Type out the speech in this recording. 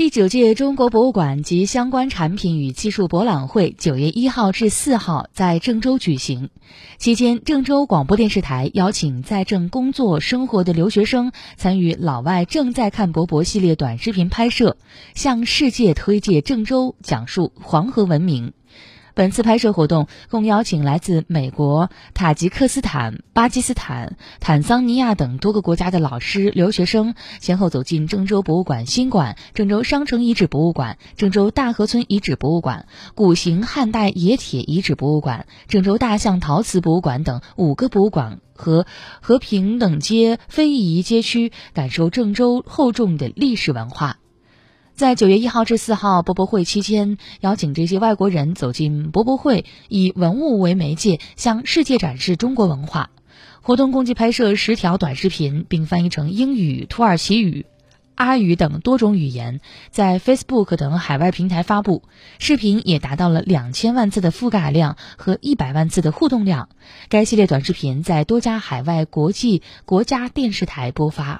第九届中国博物馆及相关产品与技术博览会九月一号至四号在郑州举行。期间，郑州广播电视台邀请在郑工作生活的留学生参与“老外正在看博博”系列短视频拍摄，向世界推介郑州，讲述黄河文明。本次拍摄活动共邀请来自美国、塔吉克斯坦、巴基斯坦、坦桑尼亚等多个国家的老师、留学生，先后走进郑州博物馆新馆、郑州商城遗址博物馆、郑州大河村遗址博物馆、古型汉代冶铁遗址博物馆、郑州大象陶瓷博物馆等五个博物馆和和平等街非遗街区，感受郑州厚重的历史文化。在九月一号至四号博博会期间，邀请这些外国人走进博博会，以文物为媒介，向世界展示中国文化。活动共计拍摄十条短视频，并翻译成英语、土耳其语、阿语等多种语言，在 Facebook 等海外平台发布。视频也达到了两千万次的覆盖量和一百万次的互动量。该系列短视频在多家海外国际国家电视台播发。